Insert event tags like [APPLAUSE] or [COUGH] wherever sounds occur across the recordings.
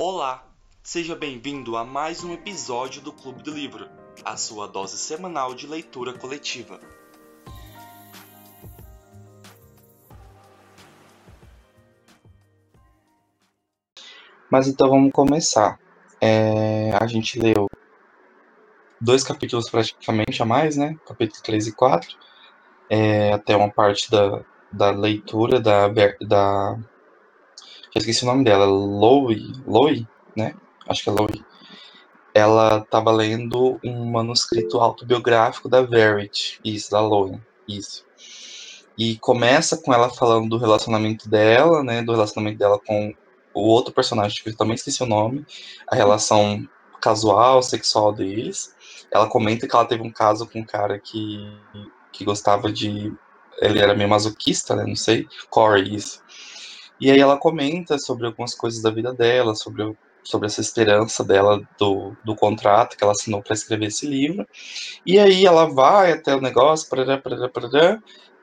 Olá, seja bem-vindo a mais um episódio do Clube do Livro, a sua dose semanal de leitura coletiva. Mas então vamos começar. É, a gente leu dois capítulos praticamente a mais, né? Capítulo 3 e 4. É, até uma parte da, da leitura da, da. Já esqueci o nome dela, Loie, Loie, né? Acho que é Loie. Ela estava lendo um manuscrito autobiográfico da Verity, isso, da Loie, isso. E começa com ela falando do relacionamento dela, né? Do relacionamento dela com o outro personagem, que eu também esqueci o nome, a relação casual, sexual deles. Ela comenta que ela teve um caso com um cara que, que gostava de. Ele era meio masoquista, né? Não sei. Corey, isso. E aí ela comenta sobre algumas coisas da vida dela, sobre, sobre essa esperança dela do, do contrato que ela assinou para escrever esse livro. E aí ela vai até o negócio,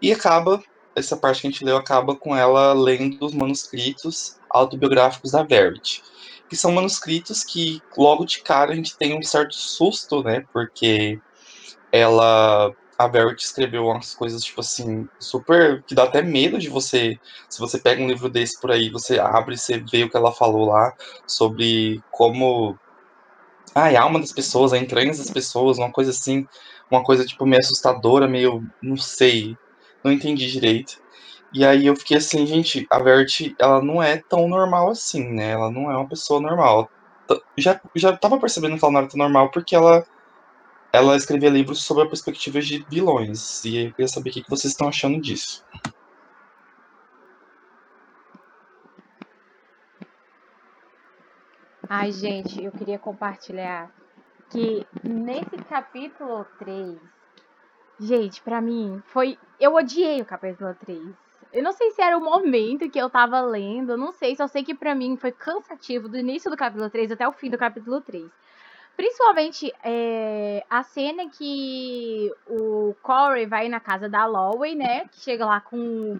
e acaba, essa parte que a gente leu acaba com ela lendo os manuscritos autobiográficos da Verity, que são manuscritos que logo de cara a gente tem um certo susto, né? Porque ela a Verity escreveu umas coisas, tipo assim, super. que dá até medo de você. Se você pega um livro desse por aí, você abre e você vê o que ela falou lá sobre como. Ah, a alma das pessoas, a entranhas das pessoas, uma coisa assim. Uma coisa, tipo, meio assustadora, meio. não sei. Não entendi direito. E aí eu fiquei assim, gente, a Verity, ela não é tão normal assim, né? Ela não é uma pessoa normal. Já, já tava percebendo que ela não era tão normal porque ela, ela escrevia livros sobre a perspectiva de vilões. E eu queria saber o que vocês estão achando disso. Ai, gente, eu queria compartilhar que nesse capítulo 3, gente, para mim foi. Eu odiei o capítulo 3. Eu não sei se era o momento que eu tava lendo, não sei, só sei que para mim foi cansativo do início do capítulo 3 até o fim do capítulo 3. Principalmente é, a cena que o Corey vai na casa da Lowey, né? Que chega lá com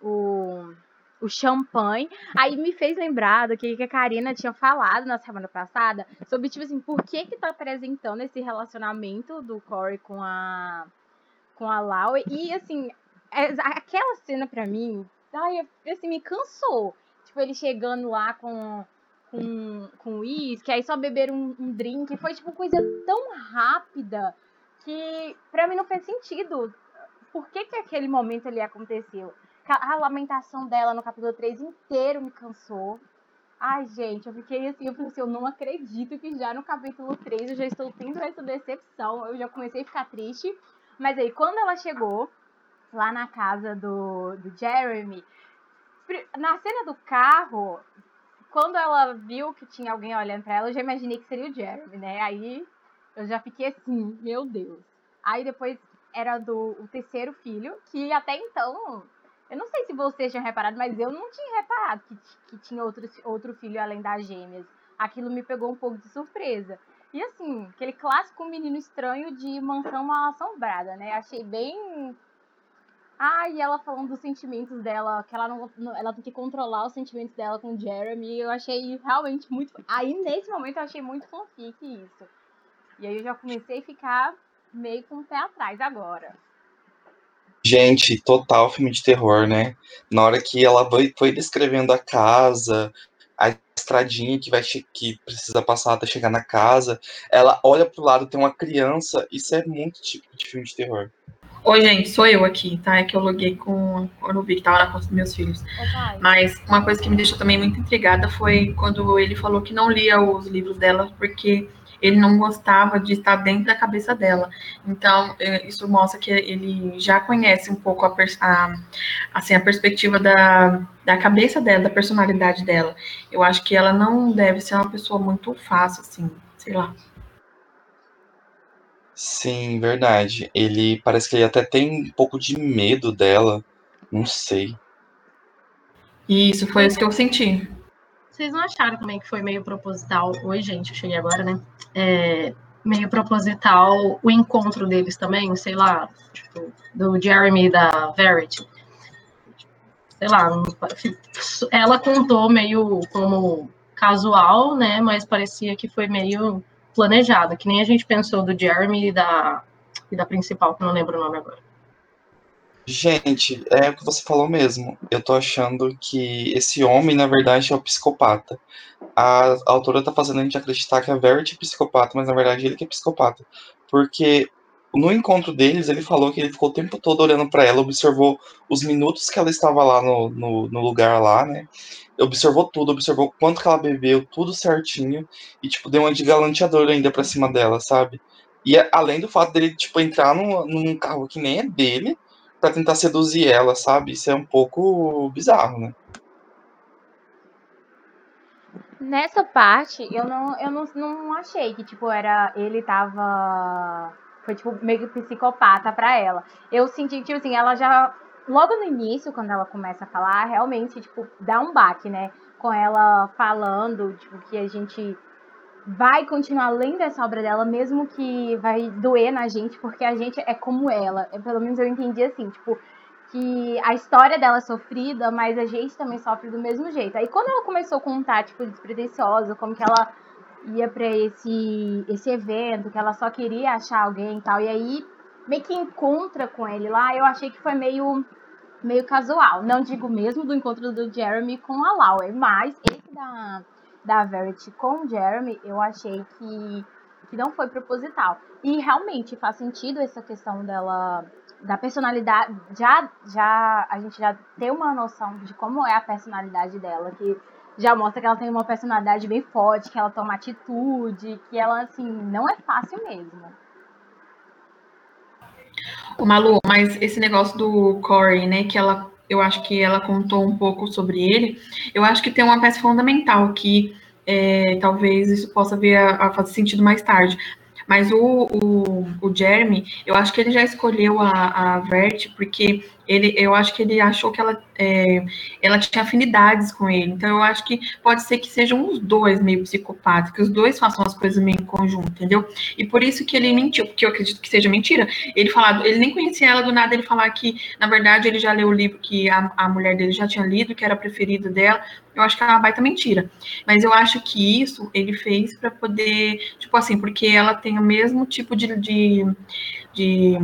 o, o champanhe. Aí me fez lembrar do que, a Karina tinha falado na semana passada sobre, tipo assim, por que que tá apresentando esse relacionamento do Corey com a com a Lowey. E, assim, é, aquela cena pra mim, ai, assim, me cansou. Tipo, ele chegando lá com com, com uísque, aí só beberam um, um drink. Foi, tipo, coisa tão rápida que pra mim não fez sentido. Por que que aquele momento ali aconteceu? A lamentação dela no capítulo 3 inteiro me cansou. Ai, gente, eu fiquei assim, eu falei assim, eu não acredito que já no capítulo 3 eu já estou tendo essa decepção. Eu já comecei a ficar triste. Mas aí, quando ela chegou, lá na casa do, do Jeremy. Na cena do carro, quando ela viu que tinha alguém olhando para ela, eu já imaginei que seria o Jeremy, né? Aí eu já fiquei assim, meu Deus. Aí depois era do o terceiro filho, que até então, eu não sei se vocês tinham reparado, mas eu não tinha reparado que, que tinha outro, outro filho além das gêmeas. Aquilo me pegou um pouco de surpresa. E assim, aquele clássico menino estranho de mansão mal assombrada, né? Achei bem ah, e ela falando dos sentimentos dela, que ela não, ela tem que controlar os sentimentos dela com o Jeremy. Eu achei realmente muito. Aí nesse momento eu achei muito fanfic isso. E aí eu já comecei a ficar meio com o pé atrás agora. Gente, total filme de terror, né? Na hora que ela foi, descrevendo a casa, a estradinha que vai que precisa passar até chegar na casa, ela olha pro lado, tem uma criança, isso é muito tipo de filme de terror. Oi, gente, sou eu aqui, tá? É que eu loguei com. Não vi que tava na conta dos meus filhos. Mas uma coisa que me deixou também muito intrigada foi quando ele falou que não lia os livros dela porque ele não gostava de estar dentro da cabeça dela. Então, é, isso mostra que ele já conhece um pouco a, a, assim, a perspectiva da, da cabeça dela, da personalidade dela. Eu acho que ela não deve ser uma pessoa muito fácil, assim, sei lá. Sim, verdade. Ele parece que ele até tem um pouco de medo dela. Não sei. Isso, foi isso que eu senti. Vocês não acharam também que foi meio proposital? Oi, gente, eu cheguei agora, né? É, meio proposital o encontro deles também, sei lá, tipo, do Jeremy e da Verity. Sei lá, ela contou meio como casual, né? Mas parecia que foi meio planejado, que nem a gente pensou do Jeremy e da, e da principal, que não lembro o nome agora. Gente, é o que você falou mesmo. Eu tô achando que esse homem, na verdade, é o psicopata. A, a autora tá fazendo a gente acreditar que a Verity é psicopata, mas na verdade ele que é psicopata. Porque no encontro deles, ele falou que ele ficou o tempo todo olhando para ela, observou os minutos que ela estava lá no, no, no, lugar lá, né? Observou tudo, observou quanto que ela bebeu, tudo certinho, e, tipo, deu uma de galanteador ainda pra cima dela, sabe? E além do fato dele, tipo, entrar num, num carro que nem é dele, para tentar seduzir ela, sabe? Isso é um pouco bizarro, né? Nessa parte, eu não, eu não, não achei que, tipo, era. Ele tava foi, tipo, meio que psicopata pra ela. Eu senti, tipo assim, ela já. Logo no início, quando ela começa a falar, realmente, tipo, dá um baque, né? Com ela falando, tipo, que a gente vai continuar lendo essa obra dela, mesmo que vai doer na gente, porque a gente é como ela. Eu, pelo menos eu entendi assim, tipo, que a história dela é sofrida, mas a gente também sofre do mesmo jeito. Aí quando ela começou a contar, tipo, despretensiosa, como que ela ia para esse esse evento, que ela só queria achar alguém e tal. E aí meio que encontra com ele lá, eu achei que foi meio meio casual. Não digo mesmo do encontro do Jeremy com a Lauer, mas esse da da Verity com o Jeremy, eu achei que que não foi proposital. E realmente faz sentido essa questão dela da personalidade, já já a gente já tem uma noção de como é a personalidade dela, que já mostra que ela tem uma personalidade bem forte, que ela toma atitude, que ela, assim, não é fácil mesmo. O Malu, mas esse negócio do Corey, né, que ela, eu acho que ela contou um pouco sobre ele, eu acho que tem uma peça fundamental que é, talvez isso possa vir a, a fazer sentido mais tarde. Mas o, o, o Jeremy, eu acho que ele já escolheu a, a Vert porque ele, eu acho que ele achou que ela, é, ela tinha afinidades com ele. Então, eu acho que pode ser que sejam os dois meio psicopatas, que os dois façam as coisas meio em conjunto, entendeu? E por isso que ele mentiu, porque eu acredito que seja mentira. Ele falar, ele nem conhecia ela do nada, ele falar que, na verdade, ele já leu o livro que a, a mulher dele já tinha lido, que era preferido dela. Eu acho que é uma baita mentira. Mas eu acho que isso ele fez para poder, tipo assim, porque ela tem o mesmo tipo de, de, de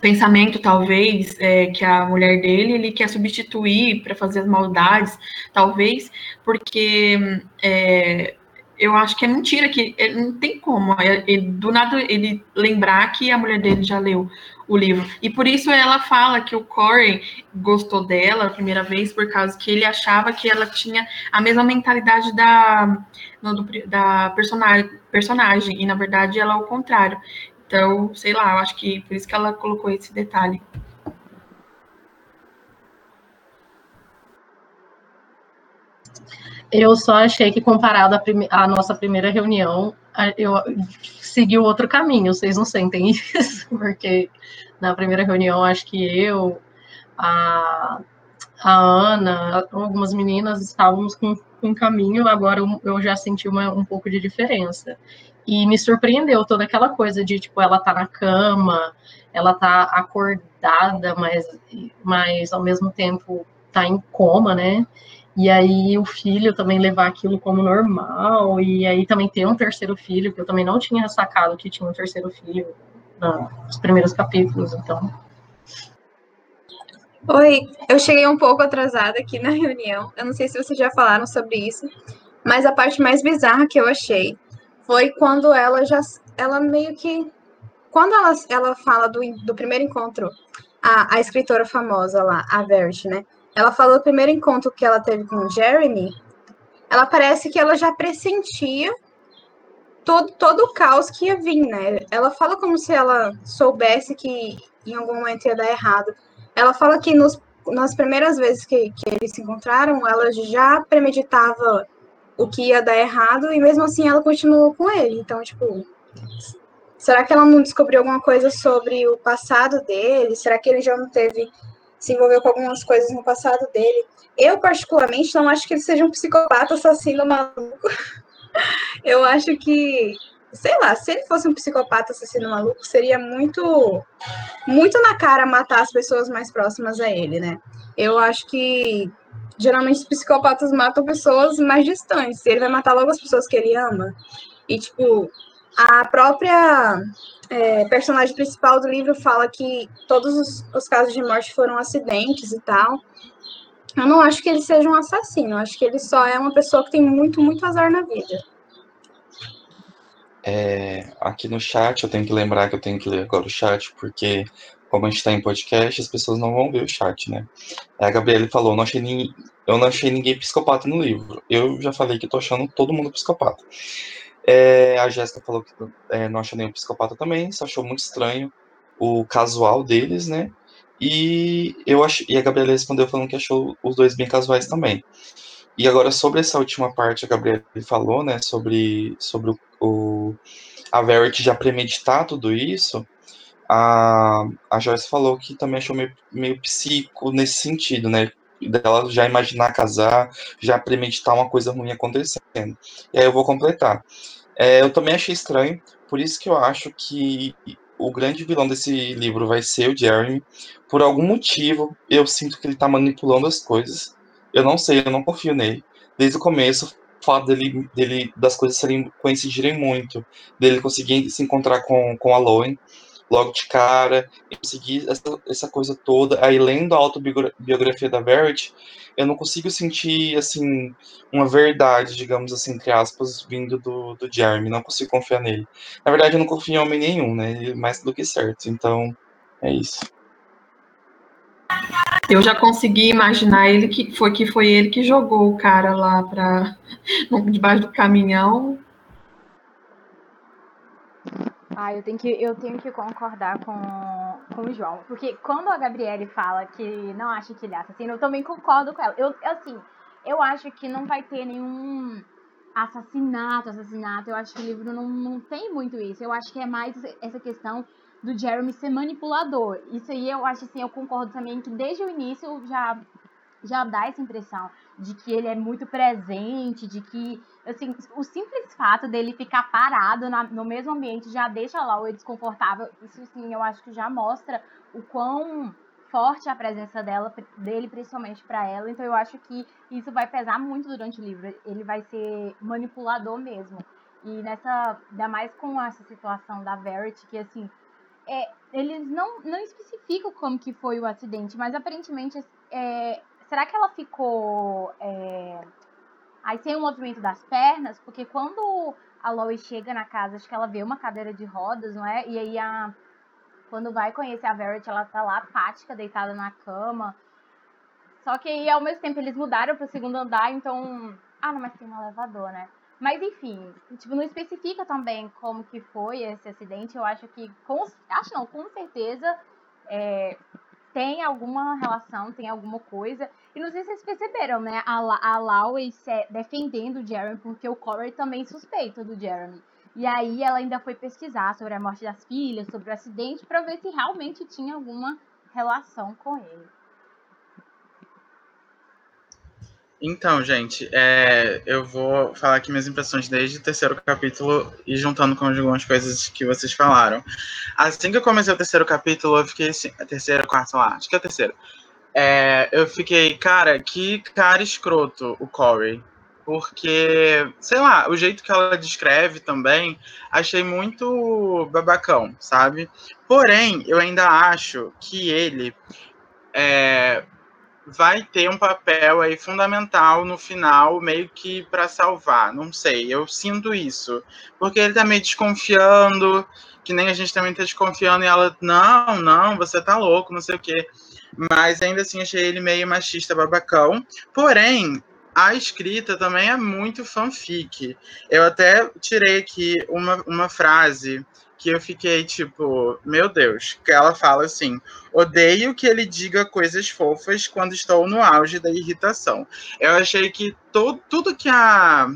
pensamento, talvez, é, que a mulher dele ele quer substituir para fazer as maldades, talvez, porque é, eu acho que é mentira, que ele não tem como, ele, do nada ele lembrar que a mulher dele já leu o livro. E por isso ela fala que o Corey gostou dela a primeira vez, por causa que ele achava que ela tinha a mesma mentalidade da, no, da personagem, personagem, e na verdade ela é o contrário. Então, sei lá, eu acho que por isso que ela colocou esse detalhe. Eu só achei que, comparado à, prime nossa primeira reunião, eu segui outro caminho. Vocês não sentem [LAUGHS] isso? Porque na primeira reunião, acho que eu, a, a Ana, algumas meninas estávamos com um caminho, agora eu já senti uma, um pouco de diferença. E me surpreendeu toda aquela coisa de, tipo, ela tá na cama, ela tá acordada, mas, mas ao mesmo tempo tá em coma, né? E aí o filho também levar aquilo como normal, e aí também ter um terceiro filho, que eu também não tinha sacado que tinha um terceiro filho nos primeiros capítulos, então. Oi, eu cheguei um pouco atrasada aqui na reunião. Eu não sei se vocês já falaram sobre isso, mas a parte mais bizarra que eu achei foi quando ela já. Ela meio que. Quando ela, ela fala do, do primeiro encontro, a, a escritora famosa lá, a Verity, né? Ela falou do primeiro encontro que ela teve com o Jeremy. Ela parece que ela já pressentia todo, todo o caos que ia vir, né? Ela fala como se ela soubesse que em algum momento ia dar errado. Ela fala que nos, nas primeiras vezes que, que eles se encontraram, ela já premeditava o que ia dar errado e mesmo assim ela continuou com ele. Então, tipo, será que ela não descobriu alguma coisa sobre o passado dele? Será que ele já não teve se envolveu com algumas coisas no passado dele? Eu particularmente não acho que ele seja um psicopata assassino maluco. [LAUGHS] Eu acho que, sei lá, se ele fosse um psicopata assassino maluco, seria muito muito na cara matar as pessoas mais próximas a ele, né? Eu acho que geralmente os psicopatas matam pessoas mais distantes. Ele vai matar logo as pessoas que ele ama. E, tipo, a própria é, personagem principal do livro fala que todos os, os, casos de morte foram acidentes e tal. Eu não acho que ele seja um assassino, eu acho que ele só é uma pessoa que tem muito, muito azar na vida. É, aqui no chat, eu tenho que lembrar que eu tenho que ler agora o chat, porque como a gente está em podcast, as pessoas não vão ver o chat, né? A Gabriele falou, não achei ninguém, eu não achei ninguém psicopata no livro. Eu já falei que estou achando todo mundo psicopata. É, a Jéssica falou que é, não achou nenhum psicopata também, só achou muito estranho o casual deles, né? E eu acho, e a Gabriela respondeu falando que achou os dois bem casuais também. E agora sobre essa última parte, a Gabriela falou, né, sobre, sobre o a Verity já premeditar tudo isso. A, a Joyce falou que também achou meio, meio psico nesse sentido, né? Dela já imaginar casar, já premeditar uma coisa ruim acontecendo. E aí eu vou completar. É, eu também achei estranho, por isso que eu acho que o grande vilão desse livro vai ser o Jeremy. Por algum motivo, eu sinto que ele tá manipulando as coisas. Eu não sei, eu não confio nele. Desde o começo, o fato dele, dele das coisas serem, coincidirem muito, dele conseguir se encontrar com, com a Lowen, logo de cara, e conseguir essa, essa coisa toda. Aí, lendo a autobiografia da Verity, eu não consigo sentir, assim, uma verdade, digamos assim, entre aspas, vindo do, do Jeremy. Não consigo confiar nele. Na verdade, eu não confio em homem nenhum, né? É mais do que certo. Então, é isso. Eu já consegui imaginar ele que foi que foi ele que jogou o cara lá para [LAUGHS] debaixo do caminhão ah, eu tenho que, eu tenho que concordar com, com o João. Porque quando a Gabriele fala que não acha que ele é assassino, eu também concordo com ela. Eu, assim, eu acho que não vai ter nenhum assassinato, assassinato. Eu acho que o livro não, não tem muito isso. Eu acho que é mais essa questão do Jeremy ser manipulador. Isso aí eu acho assim, eu concordo também que desde o início já já dá essa impressão de que ele é muito presente, de que, assim, o simples fato dele ficar parado na, no mesmo ambiente já deixa lá o desconfortável. Isso, sim, eu acho que já mostra o quão forte a presença dela, dele, principalmente para ela. Então, eu acho que isso vai pesar muito durante o livro. Ele vai ser manipulador mesmo. E nessa, ainda mais com essa situação da Verity, que assim, é, eles não, não especificam como que foi o acidente, mas aparentemente é, será que ela ficou é, aí sem o movimento das pernas? Porque quando a Lois chega na casa, acho que ela vê uma cadeira de rodas, não é? E aí a quando vai conhecer a Verity, ela tá lá apática, deitada na cama. Só que aí, ao mesmo tempo, eles mudaram pro segundo andar, então. Ah, não, mas tem um elevador, né? Mas enfim, tipo, não especifica também como que foi esse acidente. Eu acho que. Com, acho não, com certeza. É, tem alguma relação, tem alguma coisa. E não sei se vocês perceberam, né? A, a Lois defendendo o Jeremy, porque o Corey também suspeita do Jeremy. E aí ela ainda foi pesquisar sobre a morte das filhas, sobre o acidente, para ver se realmente tinha alguma relação com ele. Então, gente, é, eu vou falar aqui minhas impressões desde o terceiro capítulo e juntando com algumas coisas que vocês falaram. Assim que eu comecei o terceiro capítulo, eu fiquei assim, terceiro, quarto, sei lá, acho que é o terceiro. É, eu fiquei, cara, que cara escroto o Corey. Porque, sei lá, o jeito que ela descreve também, achei muito babacão, sabe? Porém, eu ainda acho que ele é, vai ter um papel aí fundamental no final, meio que para salvar. Não sei, eu sinto isso. Porque ele tá meio desconfiando, que nem a gente também tá desconfiando, e ela, não, não, você tá louco, não sei o quê. Mas ainda assim achei ele meio machista babacão. Porém, a escrita também é muito fanfic. Eu até tirei aqui uma, uma frase que eu fiquei tipo, meu Deus, que ela fala assim: odeio que ele diga coisas fofas quando estou no auge da irritação. Eu achei que to, tudo que a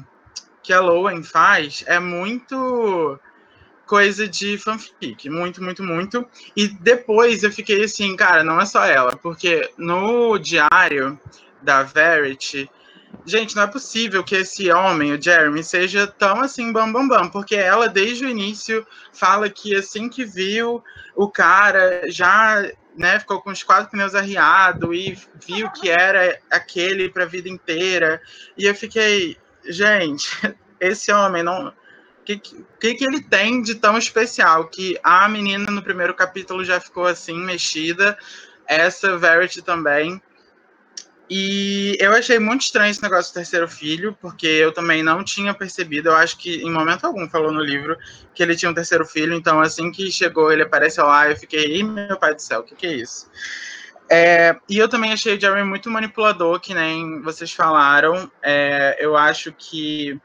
que a Lowen faz é muito coisa de fanfic, muito, muito, muito. E depois eu fiquei assim, cara, não é só ela, porque no diário da Verity Gente, não é possível que esse homem, o Jeremy, seja tão assim bam bam bam, porque ela desde o início fala que assim que viu o cara já né, ficou com os quatro pneus arriados e viu que era aquele para a vida inteira. E eu fiquei, gente, [LAUGHS] esse homem não. Que, que, que ele tem de tão especial? Que a menina no primeiro capítulo já ficou assim, mexida, essa Verity também. E eu achei muito estranho esse negócio do terceiro filho, porque eu também não tinha percebido. Eu acho que em momento algum falou no livro que ele tinha um terceiro filho. Então, assim que chegou, ele apareceu lá. Eu fiquei, Ih, meu pai do céu, o que, que é isso? É, e eu também achei o Jeremy muito manipulador, que nem vocês falaram. É, eu acho que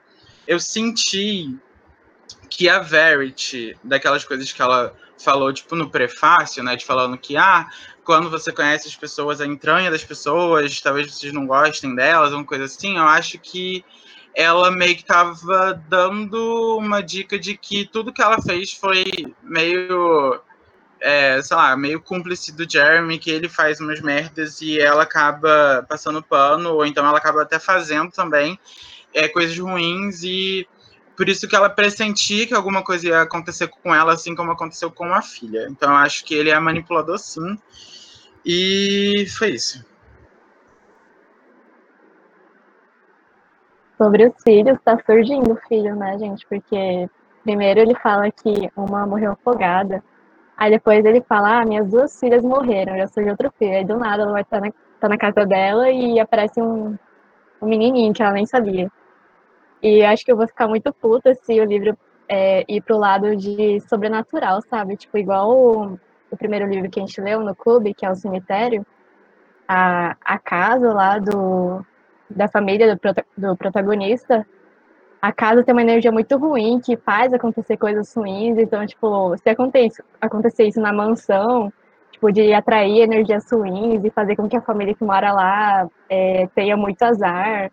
eu senti que a Verity, daquelas coisas que ela falou, tipo, no prefácio, né, de falando que, ah, quando você conhece as pessoas, a entranha das pessoas, talvez vocês não gostem delas, uma coisa assim, eu acho que ela meio que estava dando uma dica de que tudo que ela fez foi meio, é, sei lá, meio cúmplice do Jeremy, que ele faz umas merdas e ela acaba passando pano, ou então ela acaba até fazendo também é, coisas ruins e por isso que ela pressentia que alguma coisa ia acontecer com ela, assim como aconteceu com a filha. Então eu acho que ele é manipulador, sim. E foi isso. Sobre os filhos, tá surgindo o filho, né, gente? Porque primeiro ele fala que uma morreu afogada. Aí depois ele fala, ah, minhas duas filhas morreram, já surgiu outro filho. Aí do nada ela vai estar na, tá na casa dela e aparece um, um menininho que ela nem sabia. E acho que eu vou ficar muito puta se o livro é, ir pro lado de sobrenatural, sabe? Tipo, igual o, o, primeiro livro que a gente leu no clube, que é o Cemitério, a, a casa lá do, da família do, do protagonista, a casa tem uma energia muito ruim que faz acontecer coisas ruins. Então, tipo, se acontecer, acontecer isso na mansão, tipo, de atrair energias ruins e fazer com que a família que mora lá é, tenha muito azar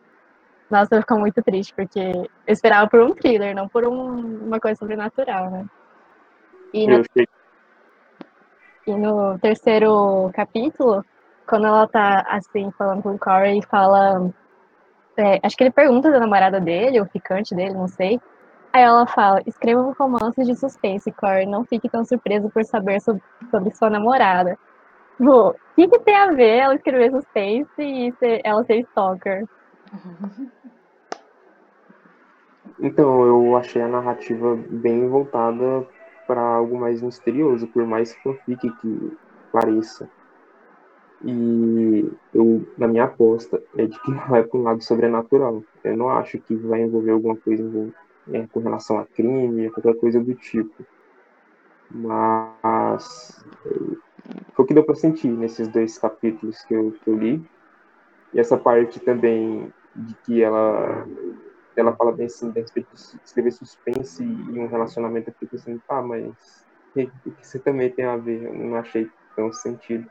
nossa, eu fico muito triste, porque eu esperava por um thriller, não por um, uma coisa sobrenatural, né? E no, e no terceiro capítulo, quando ela tá assim, falando com o Corey, fala. É, acho que ele pergunta da namorada dele, o ficante dele, não sei. Aí ela fala: escreva um romance de suspense, Corey. Não fique tão surpreso por saber sobre, sobre sua namorada. o que, que tem a ver ela escrever suspense e ser, ela ser stalker? [LAUGHS] Então, eu achei a narrativa bem voltada para algo mais misterioso, por mais fanfic que pareça. E eu, na minha aposta, é de que [LAUGHS] vai para um lado sobrenatural. Eu não acho que vai envolver alguma coisa é, com relação a crime, qualquer coisa do tipo. Mas foi o que deu para sentir nesses dois capítulos que eu, que eu li. E essa parte também de que ela ela fala bem assim, de escrever suspense e um relacionamento, eu fico assim, tá, mas o que você também tem a ver? Eu não achei tão sentido.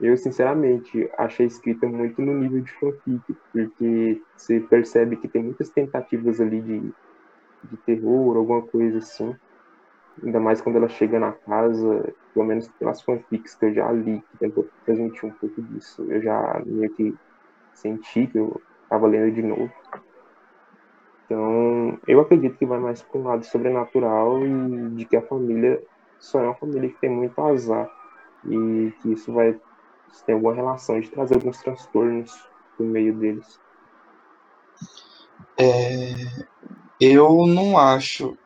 Eu, sinceramente, achei escrita muito no nível de fanfic, porque você percebe que tem muitas tentativas ali de, de terror, alguma coisa assim. Ainda mais quando ela chega na casa, pelo menos pelas fanfics que eu já li, que tentou transmitir um pouco disso. Eu já meio que senti que eu estava lendo de novo. Então, eu acredito que vai mais para um lado sobrenatural e de que a família só é uma família que tem muito azar e que isso vai ter alguma relação de trazer alguns transtornos no meio deles. É, eu não acho.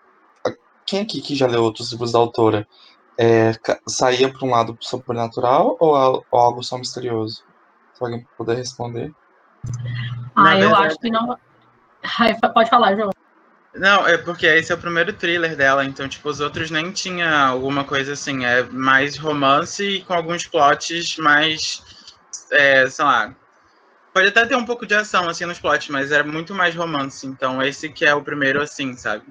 Quem aqui que já leu outros livros da autora é, saía para um lado sobrenatural ou, ou algo só misterioso? Se alguém puder responder. Ah, eu acho que não. Pode falar, João. Não, é porque esse é o primeiro thriller dela, então, tipo, os outros nem tinha alguma coisa assim, é mais romance com alguns plots mais, é, sei lá, pode até ter um pouco de ação, assim, nos plots, mas é muito mais romance, então esse que é o primeiro, assim, sabe?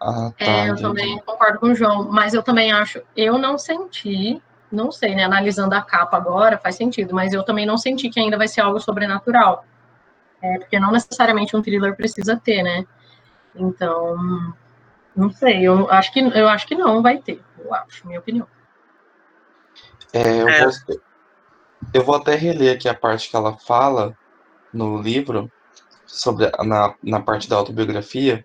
Ah, tá, é, eu também concordo com o João, mas eu também acho, eu não senti, não sei, né, analisando a capa agora, faz sentido, mas eu também não senti que ainda vai ser algo sobrenatural. É, porque não necessariamente um thriller precisa ter, né? Então, não sei, eu acho que, eu acho que não vai ter, eu acho, minha opinião. É, eu, é. Vou, eu vou até reler aqui a parte que ela fala no livro, sobre na, na parte da autobiografia.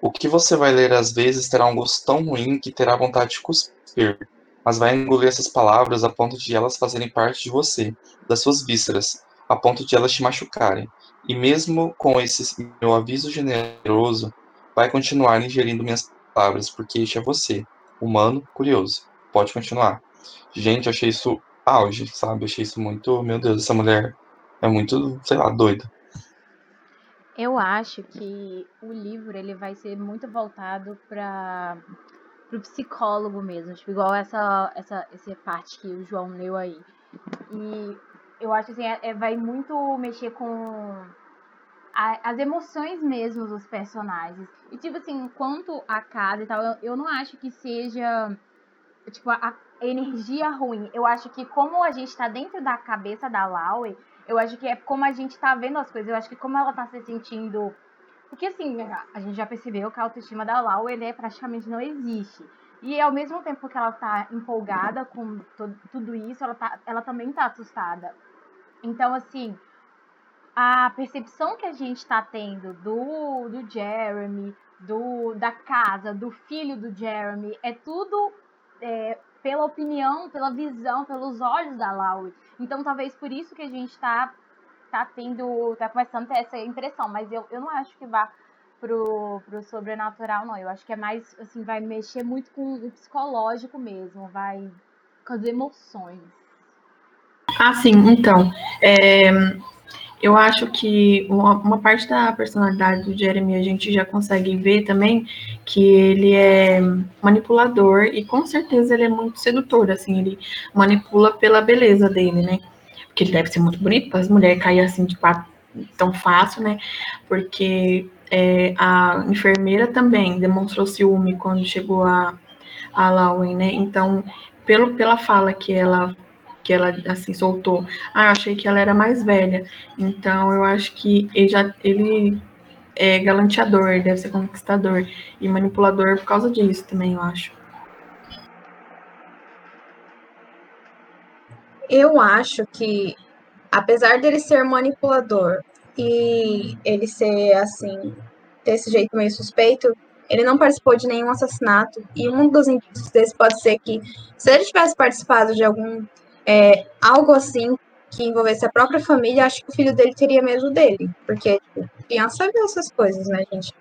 O que você vai ler às vezes terá um gosto tão ruim que terá vontade de cuspir. mas vai engolir essas palavras a ponto de elas fazerem parte de você, das suas vísceras, a ponto de elas te machucarem. E mesmo com esse meu aviso generoso, vai continuar ingerindo minhas palavras, porque este é você, humano, curioso. Pode continuar. Gente, achei isso auge, sabe? Achei isso muito. Meu Deus, essa mulher é muito, sei lá, doida. Eu acho que o livro ele vai ser muito voltado para o psicólogo mesmo, tipo, igual essa, essa, essa parte que o João leu aí. E eu acho assim, é, é vai muito mexer com a, as emoções mesmo dos personagens. E tipo assim, quanto a casa e tal, eu, eu não acho que seja tipo a, a energia ruim. Eu acho que como a gente tá dentro da cabeça da Laue, eu acho que é como a gente tá vendo as coisas. Eu acho que como ela tá se sentindo. Porque assim, a gente já percebeu que a autoestima da Lau ele é, praticamente não existe. E ao mesmo tempo que ela tá empolgada com tudo isso, ela, tá, ela também tá assustada. Então, assim, a percepção que a gente tá tendo do, do Jeremy, do, da casa, do filho do Jeremy, é tudo é, pela opinião, pela visão, pelos olhos da Laurie. Então, talvez por isso que a gente tá, tá tendo, tá começando a ter essa impressão. Mas eu, eu não acho que vá pro, pro sobrenatural, não. Eu acho que é mais, assim, vai mexer muito com o psicológico mesmo, vai com as emoções. Ah, sim, então. É, eu acho que uma, uma, parte da personalidade do Jeremy a gente já consegue ver também que ele é manipulador e com certeza ele é muito sedutor, assim, ele manipula pela beleza dele, né? Porque ele deve ser muito bonito para as mulheres cair assim de quatro tão fácil, né? Porque é, a enfermeira também demonstrou ciúme quando chegou a, a Lauen, né? Então, pelo, pela fala que ela que ela assim soltou. Ah, achei que ela era mais velha. Então eu acho que ele já ele é galanteador, deve ser conquistador e manipulador por causa disso também, eu acho. Eu acho que apesar dele ser manipulador e ele ser assim, desse jeito meio suspeito, ele não participou de nenhum assassinato. E um dos indícios desse pode ser que, se ele tivesse participado de algum é, algo assim que envolvesse a própria família, acho que o filho dele teria medo dele. Porque tipo, criança vê essas coisas, né, gente?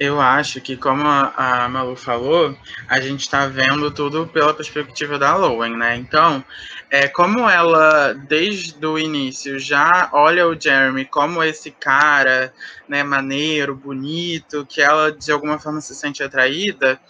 Eu acho que, como a Malu falou, a gente está vendo tudo pela perspectiva da Lowen, né? Então, é, como ela, desde o início, já olha o Jeremy como esse cara, né, maneiro, bonito, que ela de alguma forma se sente atraída,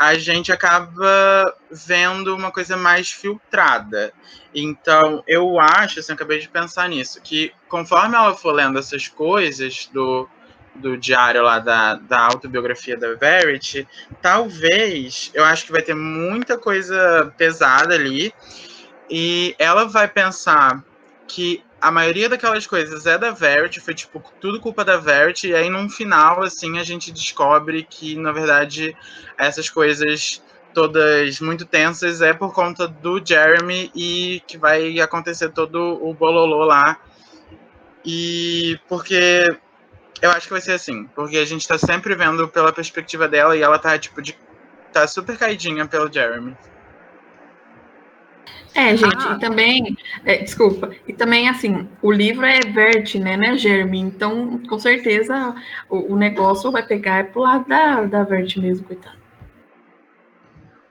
a gente acaba vendo uma coisa mais filtrada. Então, eu acho, assim, eu acabei de pensar nisso, que conforme ela for lendo essas coisas do, do diário lá da, da autobiografia da Verity, talvez, eu acho que vai ter muita coisa pesada ali, e ela vai pensar que a maioria daquelas coisas é da Verity, foi tipo tudo culpa da Verity, e aí no final, assim, a gente descobre que, na verdade, essas coisas todas muito tensas é por conta do Jeremy e que vai acontecer todo o bololô lá. E porque eu acho que vai ser assim, porque a gente tá sempre vendo pela perspectiva dela e ela tá, tipo, de, tá super caidinha pelo Jeremy. É, gente, ah. e também, é, desculpa, e também, assim, o livro é Vert, né, né, Jeremy? Então, com certeza, o, o negócio vai pegar é pro lado da, da Vert mesmo, coitado.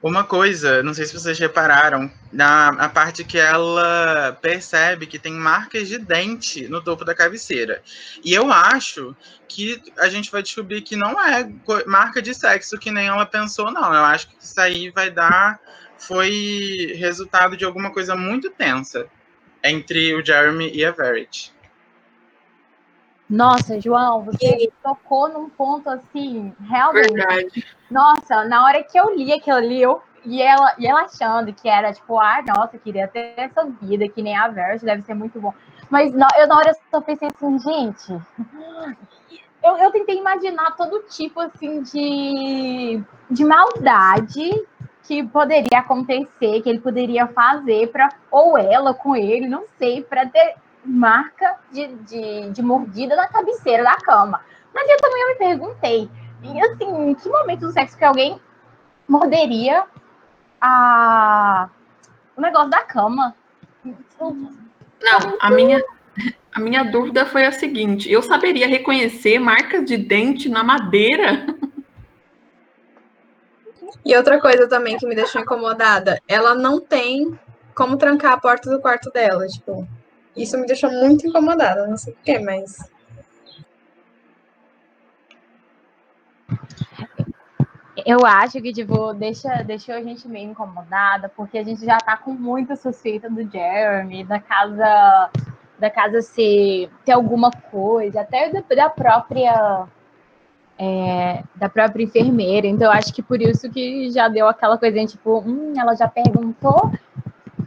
Uma coisa, não sei se vocês repararam, na a parte que ela percebe que tem marcas de dente no topo da cabeceira. E eu acho que a gente vai descobrir que não é marca de sexo que nem ela pensou, não. Eu acho que isso aí vai dar foi resultado de alguma coisa muito tensa entre o Jeremy e a Verity. Nossa, João, você tocou num ponto assim, realmente. Verdade. Nossa, na hora que eu li aquilo ali, eu, e, ela, e ela achando que era tipo, ah, nossa, queria ter essa vida, que nem a Verity, deve ser muito bom. Mas na, eu na hora eu só pensei assim, gente. [GASPS] Eu, eu tentei imaginar todo tipo assim de, de maldade que poderia acontecer, que ele poderia fazer para ou ela com ele, não sei, para ter marca de, de, de, mordida na cabeceira da cama. Mas eu também me perguntei, e assim, em que momento do sexo que alguém morderia a... o negócio da cama. Não, a minha, a minha dúvida foi a seguinte: eu saberia reconhecer marcas de dente na madeira? [LAUGHS] E outra coisa também que me deixou incomodada, ela não tem como trancar a porta do quarto dela, tipo, isso me deixou muito incomodada, não sei porquê, mas Eu acho que, tipo, deixa, deixou a gente meio incomodada, porque a gente já tá com muita suspeita do Jeremy, da casa, da casa ser, ter alguma coisa, até da própria é, da própria enfermeira. Então, acho que por isso que já deu aquela coisinha, tipo, hum, ela já perguntou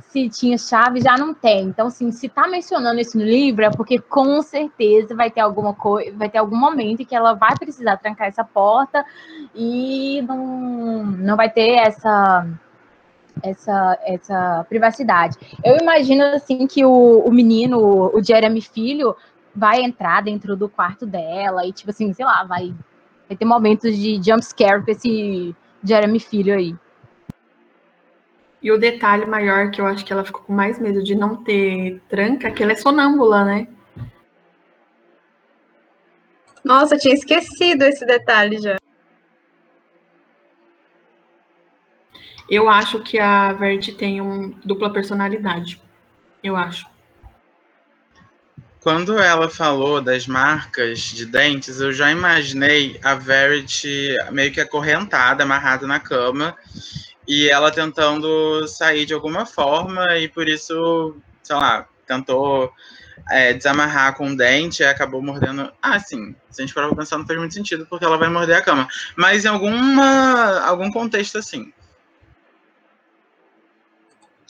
se tinha chave, já não tem. Então, assim, se tá mencionando isso no livro, é porque com certeza vai ter alguma coisa, vai ter algum momento que ela vai precisar trancar essa porta e não, não vai ter essa essa, essa privacidade. Eu imagino assim que o, o menino, o Jeremy filho, vai entrar dentro do quarto dela e, tipo assim, sei lá, vai Vai ter momentos de jump scare com esse Jeremy Filho aí. E o detalhe maior que eu acho que ela ficou com mais medo de não ter tranca, é que ela é sonâmbula, né? Nossa, eu tinha esquecido esse detalhe já. Eu acho que a Verde tem uma dupla personalidade. Eu acho. Quando ela falou das marcas de dentes, eu já imaginei a Verity meio que acorrentada, amarrada na cama, e ela tentando sair de alguma forma, e por isso, sei lá, tentou é, desamarrar com o dente e acabou mordendo. Ah, sim, se a gente pra pensar, não faz muito sentido, porque ela vai morder a cama. Mas em alguma, algum contexto assim.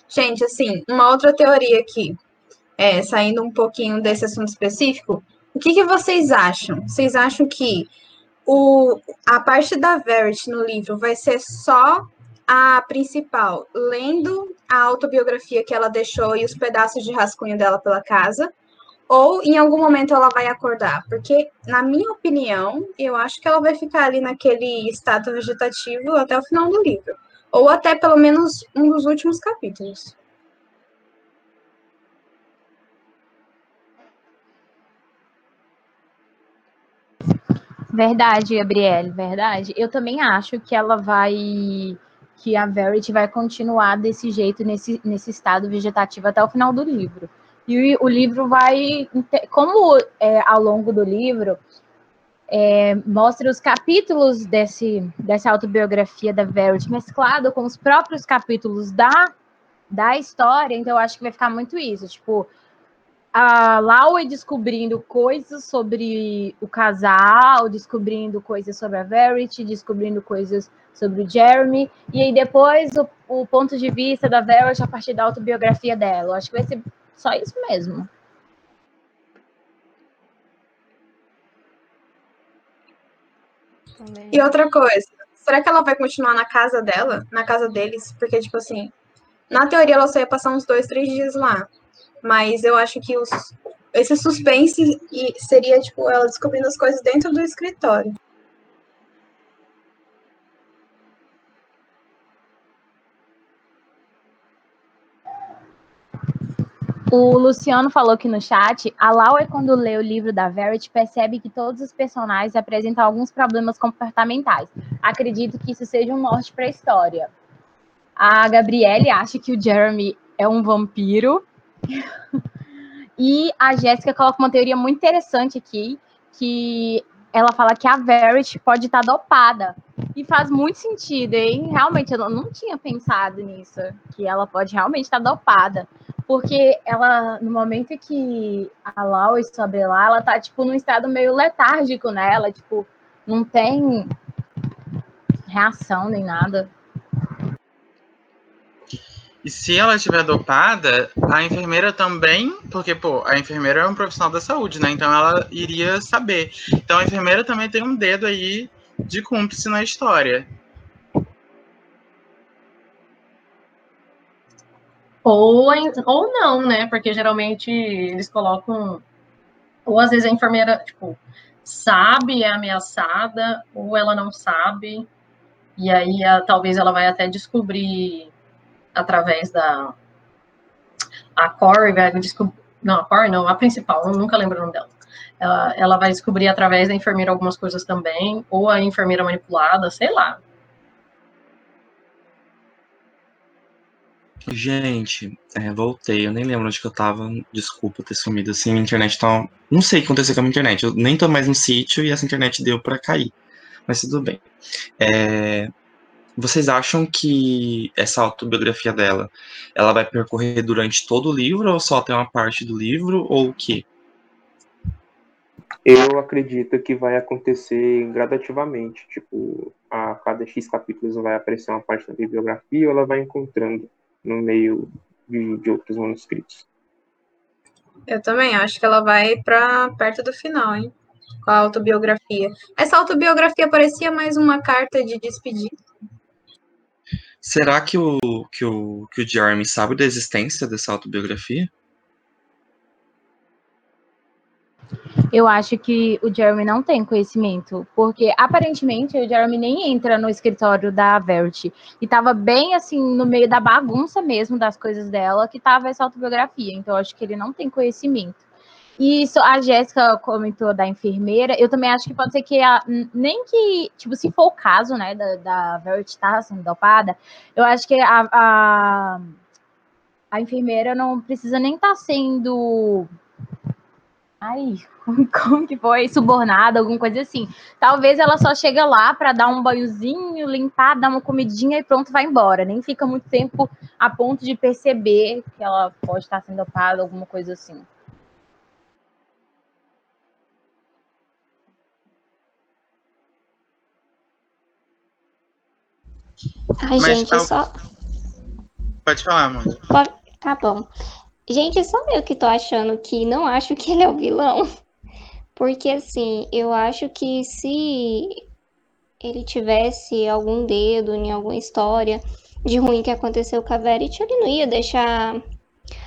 Gente, assim, uma outra teoria aqui é, saindo um pouquinho desse assunto específico, o que, que vocês acham? Vocês acham que o, a parte da Verity no livro vai ser só a principal, lendo a autobiografia que ela deixou e os pedaços de rascunho dela pela casa, ou em algum momento ela vai acordar? Porque, na minha opinião, eu acho que ela vai ficar ali naquele estado vegetativo até o final do livro, ou até pelo menos um dos últimos capítulos. Verdade, Gabriele, verdade. Eu também acho que ela vai. que a Verity vai continuar desse jeito, nesse, nesse estado vegetativo até o final do livro. E o, livro vai. Como é, ao longo do livro é, mostra os capítulos desse, dessa autobiografia da Verity mesclado com os próprios capítulos da, da história, então eu acho que vai ficar muito isso. Tipo, a Laue descobrindo coisas sobre o casal, descobrindo coisas sobre a Verity, descobrindo coisas sobre o Jeremy, e aí depois o, o ponto de vista da Verity a partir da autobiografia dela. Eu acho que vai ser só isso mesmo. E outra coisa, será que ela vai continuar na casa dela, na casa deles? Porque, tipo assim, na teoria ela só ia passar uns dois, três dias lá. Mas eu acho que os, esse suspense seria, tipo, ela descobrindo as coisas dentro do escritório. O Luciano falou aqui no chat, a Laura, quando lê o livro da Verity, percebe que todos os personagens apresentam alguns problemas comportamentais. Acredito que isso seja um norte para a história. A Gabriele acha que o Jeremy é um vampiro e a Jéssica coloca uma teoria muito interessante aqui, que ela fala que a Verity pode estar dopada. E faz muito sentido, hein? Realmente, eu não, tinha pensado nisso, que ela pode realmente estar dopada. Porque ela, no momento que a Lau sobre lá, ela tá, tipo, num estado meio letárgico, né? Ela, tipo, não tem reação nem nada. E se ela estiver dopada, a enfermeira também, porque, pô, a enfermeira é um profissional da saúde, né? Então ela iria saber. Então a enfermeira também tem um dedo aí de cúmplice na história. Ou, ou não, né? Porque geralmente eles colocam. Ou às vezes a enfermeira, tipo, sabe, é ameaçada, ou ela não sabe. E aí a, talvez ela vai até descobrir através da a Corey vai descobrir, não, a Corey não, a principal, eu nunca lembro o nome dela. Ela, ela vai descobrir através da enfermeira algumas coisas também, ou a enfermeira manipulada, sei lá. Gente, é, voltei. Eu nem lembro onde que eu tava. Desculpa ter sumido assim. Minha internet tá. Não sei o que aconteceu com a minha internet. Eu nem tô mais no sítio e essa internet deu pra cair. Mas tudo bem. É... Vocês acham que essa autobiografia dela, ela vai percorrer durante todo o livro ou só tem uma parte do livro ou o quê? Eu acredito que vai acontecer gradativamente, tipo, a cada X capítulos vai aparecer uma parte da bibliografia ou ela vai encontrando no meio de, de outros manuscritos. Eu também acho que ela vai para perto do final, hein? Com a autobiografia. Essa autobiografia parecia mais uma carta de despedida. Será que o, que o, que o Jeremy sabe da existência dessa autobiografia? Eu acho que o Jeremy não tem conhecimento, porque aparentemente o Jeremy nem entra no escritório da Verity. E tava bem assim, no meio da bagunça mesmo das coisas dela, que tava essa autobiografia. Então, eu acho que ele não tem conhecimento. Isso, a Jéssica comentou da enfermeira, eu também acho que pode ser que a, nem que, tipo, se for o caso, né, da, da estar tá sendo dopada, eu acho que a, a, a enfermeira não precisa nem estar tá sendo Ai, [LAUGHS] como que foi? Subornada, alguma coisa assim. Talvez ela só chega lá para dar um banhozinho, limpar, dar uma comidinha e pronto, vai embora. Nem fica muito tempo a ponto de perceber que ela pode estar sendo dopada, alguma coisa assim. Ai, Mas gente, tá... só. Pode falar, mano. Tá bom. Gente, só eu que tô achando que não acho que ele é o vilão. [LAUGHS] Porque assim, eu acho que se ele tivesse algum dedo em alguma história de ruim que aconteceu com a Verity, ele não ia deixar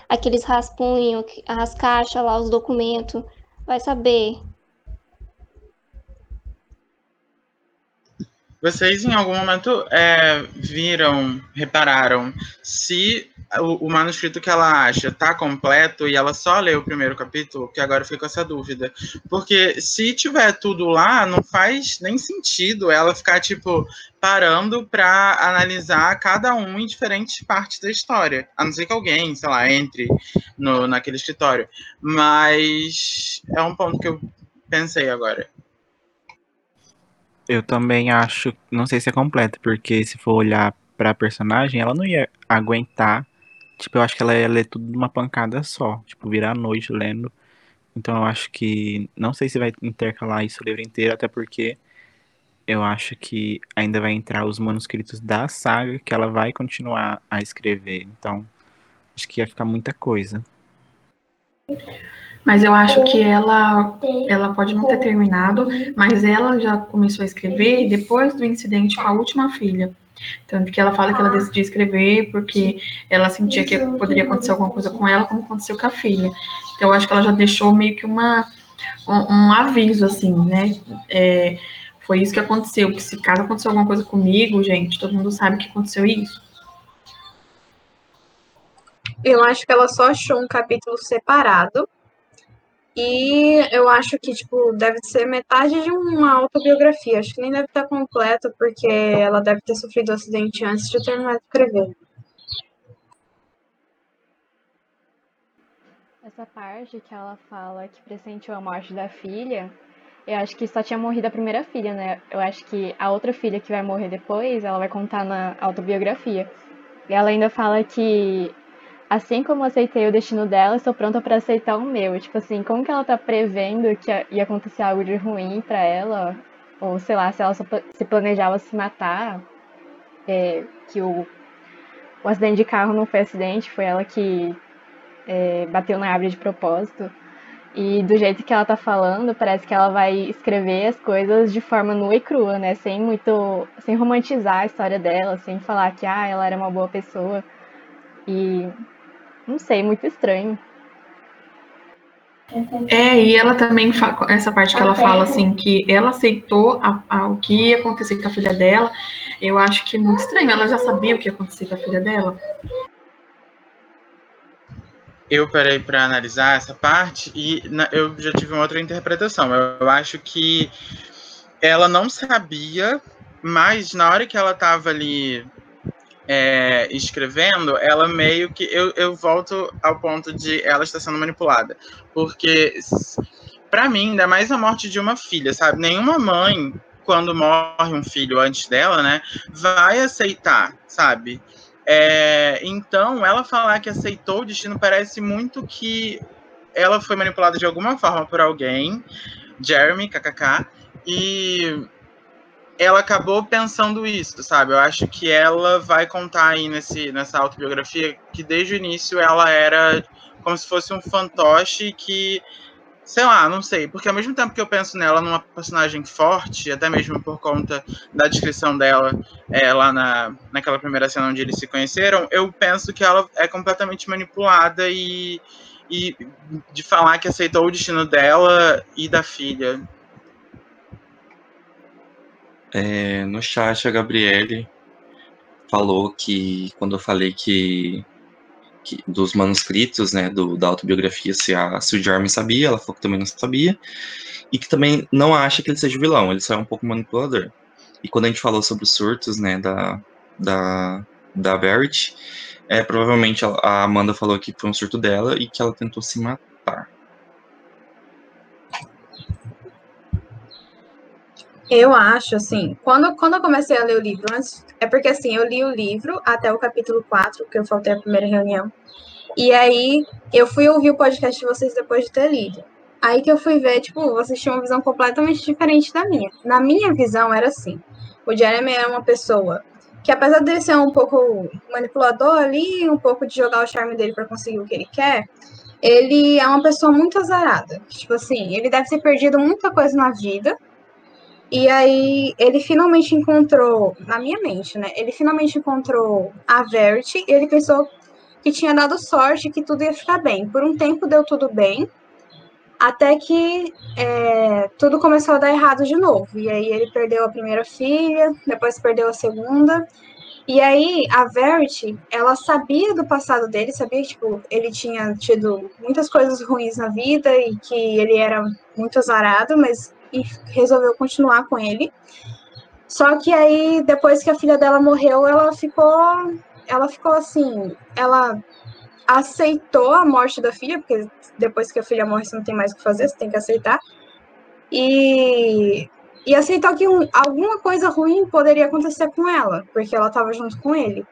aqueles raspunhos, as caixas lá, os documentos. Vai saber. Vocês em algum momento é, viram, repararam se o, o, manuscrito que ela acha tá completo e ela só leu o primeiro capítulo, que agora fica essa dúvida. Porque se tiver tudo lá, não faz nem sentido ela ficar, tipo, parando para analisar cada um em diferentes partes da história. A não ser que alguém, sei lá, entre no, naquele escritório. Mas é um ponto que eu pensei agora. Eu também acho, não sei se é completo, porque se for olhar pra personagem, ela não ia aguentar Tipo, eu acho que ela ia ler tudo numa pancada só. Tipo, virar a noite lendo. Então eu acho que. Não sei se vai intercalar isso o livro inteiro, até porque eu acho que ainda vai entrar os manuscritos da saga que ela vai continuar a escrever. Então, acho que ia ficar muita coisa. Mas eu acho que ela, ela pode não ter terminado, mas ela já começou a escrever depois do incidente com a última filha. Tanto que ela fala que ela ah. decidiu escrever porque ela sentia que poderia acontecer alguma coisa com ela, como aconteceu com a filha. Então, eu acho que ela já deixou meio que uma, um, um aviso, assim, né? É, foi isso que aconteceu. Que se caso acontecer alguma coisa comigo, gente, todo mundo sabe que aconteceu isso. Eu acho que ela só achou um capítulo separado e eu acho que, tipo, deve ser metade de uma autobiografia. Acho que nem deve estar completo, porque ela deve ter sofrido um acidente antes de terminar de escrever. Essa parte que ela fala que pressentiu a morte da filha, eu acho que só tinha morrido a primeira filha, né? Eu acho que a outra filha que vai morrer depois, ela vai contar na autobiografia. E ela ainda fala que assim como aceitei o destino dela, estou pronta para aceitar o meu. Tipo assim, como que ela tá prevendo que ia acontecer algo de ruim para ela? Ou sei lá, se ela se planejava se matar, é, que o, o acidente de carro não foi acidente, foi ela que é, bateu na árvore de propósito. E do jeito que ela tá falando, parece que ela vai escrever as coisas de forma nua e crua, né? Sem muito. sem romantizar a história dela, sem falar que ah, ela era uma boa pessoa. E não sei, muito estranho. É, e ela também, essa parte que ela fala assim, que ela aceitou a, a, o que ia acontecer com a filha dela, Eu acho que é muito estranho. Ela já sabia o que ia acontecer com a filha dela. Eu parei para analisar essa parte e eu já tive uma outra interpretação. Eu acho que ela não sabia, mas na hora que ela estava ali é, escrevendo, ela meio que. Eu, eu volto ao ponto de ela estar sendo manipulada. Porque, para mim, ainda mais a morte de uma filha, sabe? Nenhuma mãe, quando morre um filho antes dela, né, vai aceitar, sabe? É, então, ela falar que aceitou o destino parece muito que ela foi manipulada de alguma forma por alguém, Jeremy, kkk, e ela acabou pensando isso, sabe? Eu acho que ela vai contar aí nesse, nessa autobiografia que desde o início ela era como se fosse um fantoche que, sei lá, não sei, porque ao mesmo tempo que eu penso nela numa personagem forte, até mesmo por conta da descrição dela é, lá na, naquela primeira cena onde eles se conheceram, eu penso que ela é completamente manipulada e, e de falar que aceitou o destino dela e da filha. É, no chat, a Gabriele falou que quando eu falei que, que dos manuscritos, né, do, da autobiografia, se, a, se o Jeremy sabia, ela falou que também não sabia, e que também não acha que ele seja vilão, ele só é um pouco manipulador. E quando a gente falou sobre os surtos, né, da, da, da Barrett, é, provavelmente a Amanda falou que foi um surto dela e que ela tentou se matar. Eu acho, assim, quando, quando eu comecei a ler o livro, antes, é porque, assim, eu li o livro até o capítulo 4, que eu faltei a primeira reunião, e aí eu fui ouvir o podcast de vocês depois de ter lido. Aí que eu fui ver, tipo, vocês tinham uma visão completamente diferente da minha. Na minha visão, era assim, o Jeremy é uma pessoa que, apesar de ser um pouco manipulador ali, um pouco de jogar o charme dele para conseguir o que ele quer, ele é uma pessoa muito azarada. Tipo assim, ele deve ter perdido muita coisa na vida, e aí ele finalmente encontrou, na minha mente, né? Ele finalmente encontrou a Verity e ele pensou que tinha dado sorte, que tudo ia ficar bem. Por um tempo deu tudo bem, até que é, tudo começou a dar errado de novo. E aí ele perdeu a primeira filha, depois perdeu a segunda. E aí a Verity, ela sabia do passado dele, sabia que tipo, ele tinha tido muitas coisas ruins na vida e que ele era muito azarado, mas e resolveu continuar com ele. Só que aí, depois que a filha dela morreu, ela ficou. Ela ficou assim. Ela aceitou a morte da filha, porque depois que a filha morre, você não tem mais o que fazer, você tem que aceitar. E, e aceitou que um, alguma coisa ruim poderia acontecer com ela, porque ela estava junto com ele.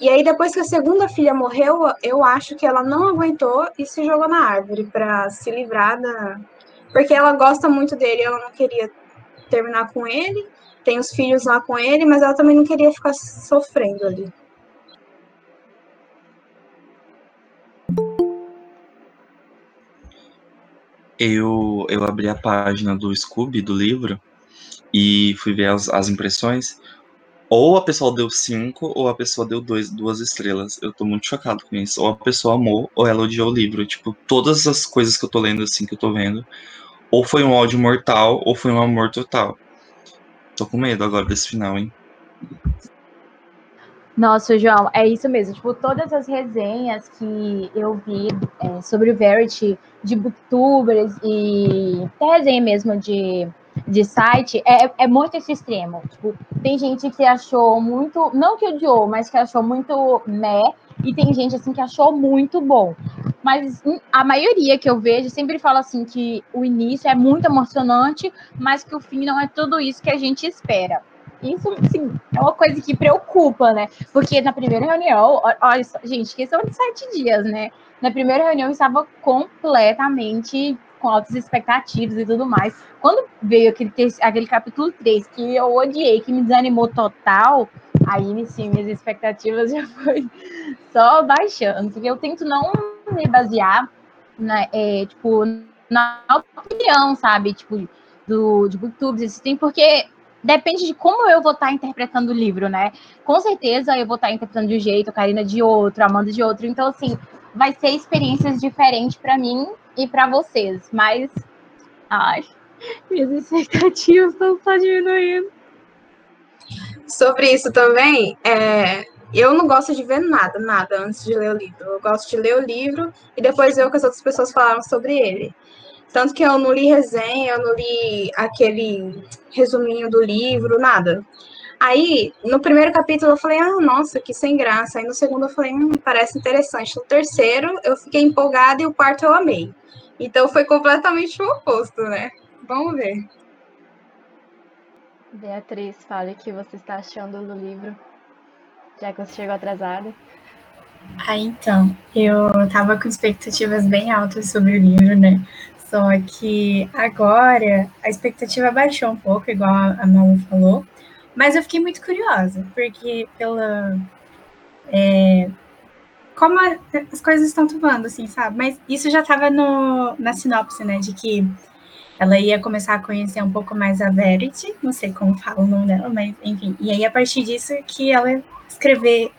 E aí, depois que a segunda filha morreu, eu acho que ela não aguentou e se jogou na árvore para se livrar da, porque ela gosta muito dele, ela não queria terminar com ele, tem os filhos lá com ele, mas ela também não queria ficar sofrendo ali. Eu, eu abri a página do Scooby, do livro, e fui ver as, as impressões. Ou a pessoa deu cinco, ou a pessoa deu dois, duas estrelas. Eu tô muito chocado com isso. Ou a pessoa amou, ou ela odiou o livro. Tipo, todas as coisas que eu tô lendo, assim, que eu tô vendo, ou foi um ódio mortal, ou foi um amor total. Tô com medo agora desse final, hein? Nossa, João, é isso mesmo. Tipo, todas as resenhas que eu vi é, sobre o Verity de booktubers e até resenha mesmo de, de site, é, é muito esse extremo. Tipo, tem gente que achou muito, não que odiou, mas que achou muito meh, e tem gente assim que achou muito bom. Mas a maioria que eu vejo sempre fala assim que o início é muito emocionante, mas que o fim não é tudo isso que a gente espera. Isso, sim, é uma coisa que preocupa, né? Porque na primeira reunião, olha gente, questão de sete dias, né? Na primeira reunião eu estava completamente com altas expectativas e tudo mais. Quando veio aquele, aquele capítulo 3, que eu odiei, que me desanimou total, aí sim, minhas expectativas [LAUGHS] já foi só baixando, porque eu tento não me basear na, é, tipo, na opinião, sabe? Tipo, do, de booktubes, assim, porque depende de como eu vou estar tá interpretando o livro, né? Com certeza eu vou estar tá interpretando de um jeito, a Karina de outro, a Amanda de outro. Então, assim, vai ser experiências diferentes para mim e para vocês. Mas, ai, minhas expectativas estão só diminuindo. sobre isso também, é, eu não gosto de ver nada, nada antes de ler o livro. Eu gosto de ler o livro e depois ver o que as outras pessoas falaram sobre ele. Tanto que eu não li resenha, eu não li aquele resuminho do livro, nada. Aí, no primeiro capítulo, eu falei, ah, nossa, que sem graça. Aí no segundo, eu falei, hum, parece interessante. No terceiro, eu fiquei empolgada e o quarto eu amei. Então, foi completamente o oposto, né? Vamos ver. Beatriz, fale o que você está achando do livro, já que você chegou atrasada. Ah, então, eu tava com expectativas bem altas sobre o livro, né? Só que agora a expectativa baixou um pouco, igual a Malu falou. Mas eu fiquei muito curiosa, porque pela. É, como as coisas estão tomando, assim, sabe? Mas isso já estava na sinopse, né? De que ela ia começar a conhecer um pouco mais a Verity, não sei como fala o nome dela, mas enfim. E aí, a partir disso, que ela escrever,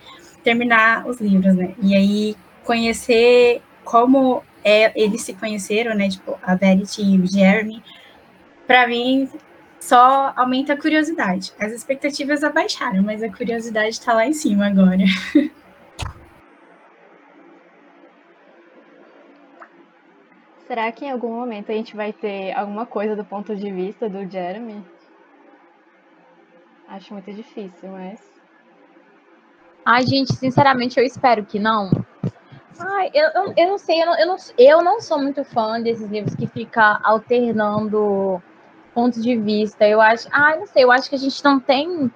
terminar os livros, né? E aí, conhecer como é, eles se conheceram, né? Tipo, a Verity e o Jeremy. Para mim, só aumenta a curiosidade. As expectativas abaixaram, mas a curiosidade está lá em cima agora. [LAUGHS] Será que em algum momento a gente vai ter alguma coisa do ponto de vista do Jeremy? Acho muito difícil, mas. Ai, gente, sinceramente, eu espero que não. Ai, eu, eu, eu não sei, eu não, eu, não, eu não sou muito fã desses livros que fica alternando ponto de vista. Eu acho, ah, não sei, eu acho que a gente não tem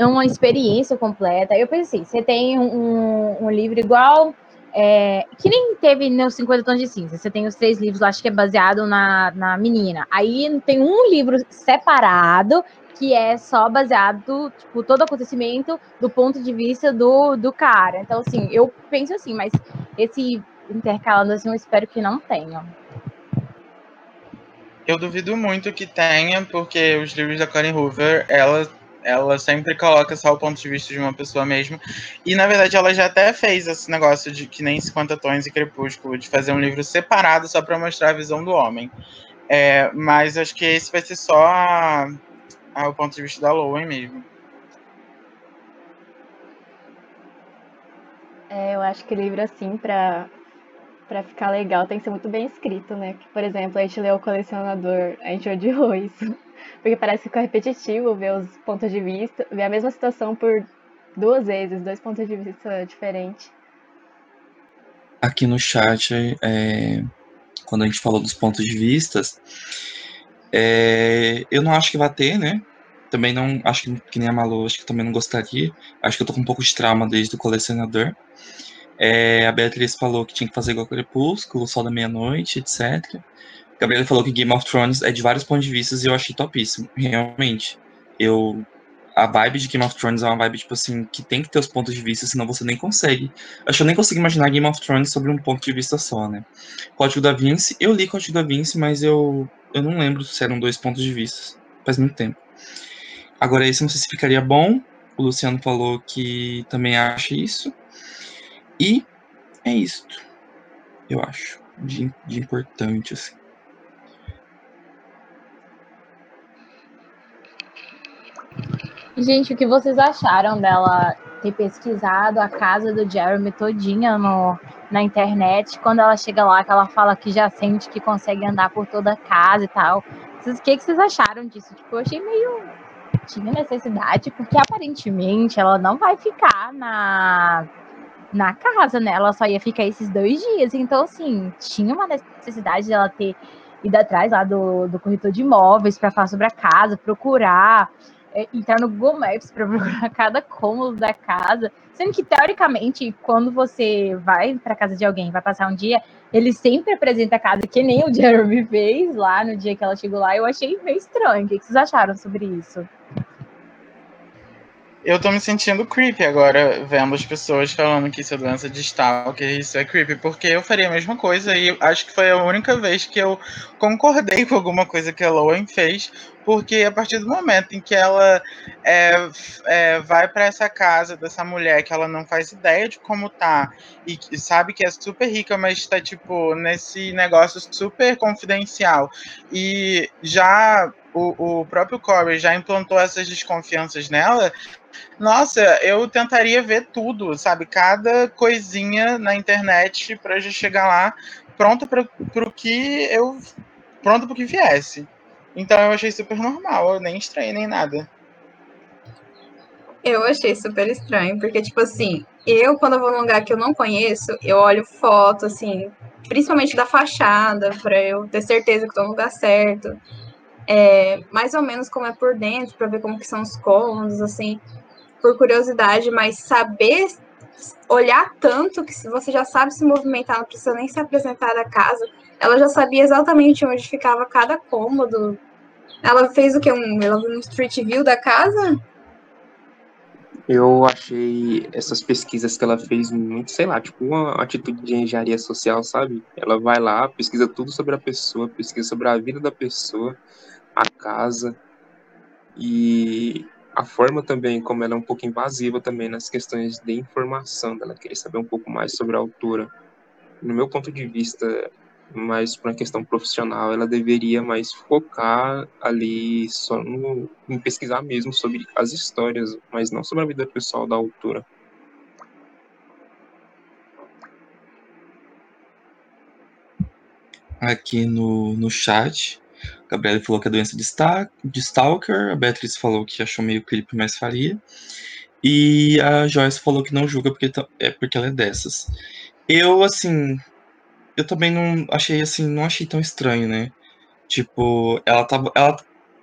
uma experiência completa. Eu pensei, você tem um, um livro igual, é, que nem teve nos 50 Tons de Cinza. Você tem os três livros acho que é baseado na, na menina. Aí tem um livro separado que é só baseado, tipo, todo acontecimento do ponto de vista do, do cara. Então, assim, eu penso assim, mas esse intercalando assim, eu espero que não tenha. Eu duvido muito que tenha, porque os livros da Karen Hoover, ela, ela sempre coloca só o ponto de vista de uma pessoa mesmo. E na verdade ela já até fez esse negócio de que nem 50 tons e crepúsculo, de fazer um livro separado só para mostrar a visão do homem. É, mas acho que esse vai ser só a, a, o ponto de vista da Lowen mesmo. É, eu acho que livro assim, para para ficar legal tem que ser muito bem escrito, né? Por exemplo, a gente leu o colecionador, a gente odiou [LAUGHS] isso. Porque parece que fica repetitivo ver os pontos de vista, ver a mesma situação por duas vezes, dois pontos de vista diferentes. Aqui no chat, é, quando a gente falou dos pontos de vistas, é, eu não acho que vai ter, né? Também não, acho que, que nem a Malu, acho que também não gostaria. Acho que eu tô com um pouco de trauma desde o colecionador. É, a Beatriz falou que tinha que fazer igual Crepúsculo, Sol da Meia-Noite, etc. Gabriela falou que Game of Thrones é de vários pontos de vista e eu achei topíssimo, realmente. Eu a vibe de Game of Thrones é uma vibe, tipo assim, que tem que ter os pontos de vista, senão você nem consegue. Acho que eu nem consigo imaginar Game of Thrones sobre um ponto de vista só, né? Código da Vinci, eu li Código da Vinci, mas eu, eu não lembro se eram dois pontos de vista. Faz muito tempo. Agora, esse não sei se ficaria bom. O Luciano falou que também acha isso. E é isto, eu acho, de, de importante, assim. Gente, o que vocês acharam dela ter pesquisado a casa do Jeremy todinha no, na internet? Quando ela chega lá, que ela fala que já sente que consegue andar por toda a casa e tal. O que, que vocês acharam disso? Tipo, eu achei meio. Tinha necessidade, porque aparentemente ela não vai ficar na na casa, né? Ela só ia ficar esses dois dias. Então, assim, tinha uma necessidade dela ter ido atrás lá do, do corretor de imóveis para falar sobre a casa, procurar, é, entrar no Google Maps para [LAUGHS] procurar cada cômodo da casa. Sendo que, teoricamente, quando você vai para casa de alguém, vai passar um dia, ele sempre apresenta a casa, que nem o Jeremy [LAUGHS] fez lá no dia que ela chegou lá. Eu achei meio estranho. O que vocês acharam sobre isso? Eu tô me sentindo creepy agora, vendo as pessoas falando que isso é doença de stalker, isso é creepy, porque eu faria a mesma coisa e acho que foi a única vez que eu concordei com alguma coisa que a Lowen fez, porque a partir do momento em que ela é, é, vai para essa casa dessa mulher que ela não faz ideia de como tá e sabe que é super rica, mas tá tipo nesse negócio super confidencial e já o, o próprio Corey já implantou essas desconfianças nela, nossa, eu tentaria ver tudo, sabe? Cada coisinha na internet para já chegar lá pronto para o que eu. Pronto para o que viesse. Então eu achei super normal, eu nem estranhei nem nada. Eu achei super estranho, porque, tipo assim, eu, quando eu vou num lugar que eu não conheço, eu olho foto, assim, principalmente da fachada, para eu ter certeza que tô no lugar certo. É, mais ou menos como é por dentro, para ver como que são os cômodos, assim, por curiosidade, mas saber olhar tanto que você já sabe se movimentar, não precisa nem se apresentar da casa. Ela já sabia exatamente onde ficava cada cômodo. Ela fez o que? Um, ela um street view da casa? Eu achei essas pesquisas que ela fez muito, sei lá, tipo uma atitude de engenharia social, sabe? Ela vai lá, pesquisa tudo sobre a pessoa, pesquisa sobre a vida da pessoa, a casa e a forma também como ela é um pouco invasiva também nas questões de informação, dela querer saber um pouco mais sobre a autora. No meu ponto de vista, mais para uma questão profissional, ela deveria mais focar ali só no, em pesquisar mesmo sobre as histórias, mas não sobre a vida pessoal da autora. Aqui no, no chat, a Gabriela falou que é doença de, Star, de Stalker, a Beatriz falou que achou meio clipe, mas faria. E a Joyce falou que não julga porque tá, é porque ela é dessas. Eu, assim, eu também não achei assim, não achei tão estranho, né? Tipo, ela tá, ela,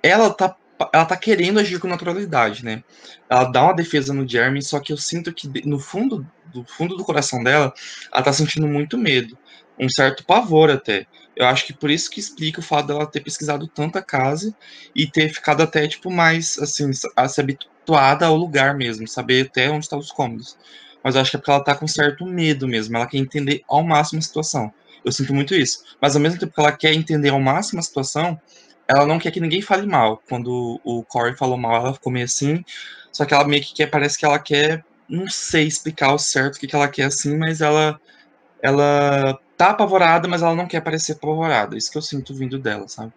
ela tá, ela tá querendo agir com naturalidade, né? Ela dá uma defesa no Jeremy, só que eu sinto que no fundo, do fundo do coração dela, ela tá sentindo muito medo, um certo pavor até. Eu acho que por isso que explica o fato dela ter pesquisado tanta casa e ter ficado até tipo mais assim, a se habituada ao lugar mesmo, saber até onde estão os cômodos mas acho que é porque ela tá com certo medo mesmo. Ela quer entender ao máximo a situação. Eu sinto muito isso. Mas ao mesmo tempo que ela quer entender ao máximo a situação, ela não quer que ninguém fale mal. Quando o Corey falou mal, ela ficou meio assim. Só que ela meio que quer, parece que ela quer, não sei explicar o certo o que, que ela quer assim, mas ela ela tá apavorada, mas ela não quer parecer apavorada. Isso que eu sinto vindo dela, sabe?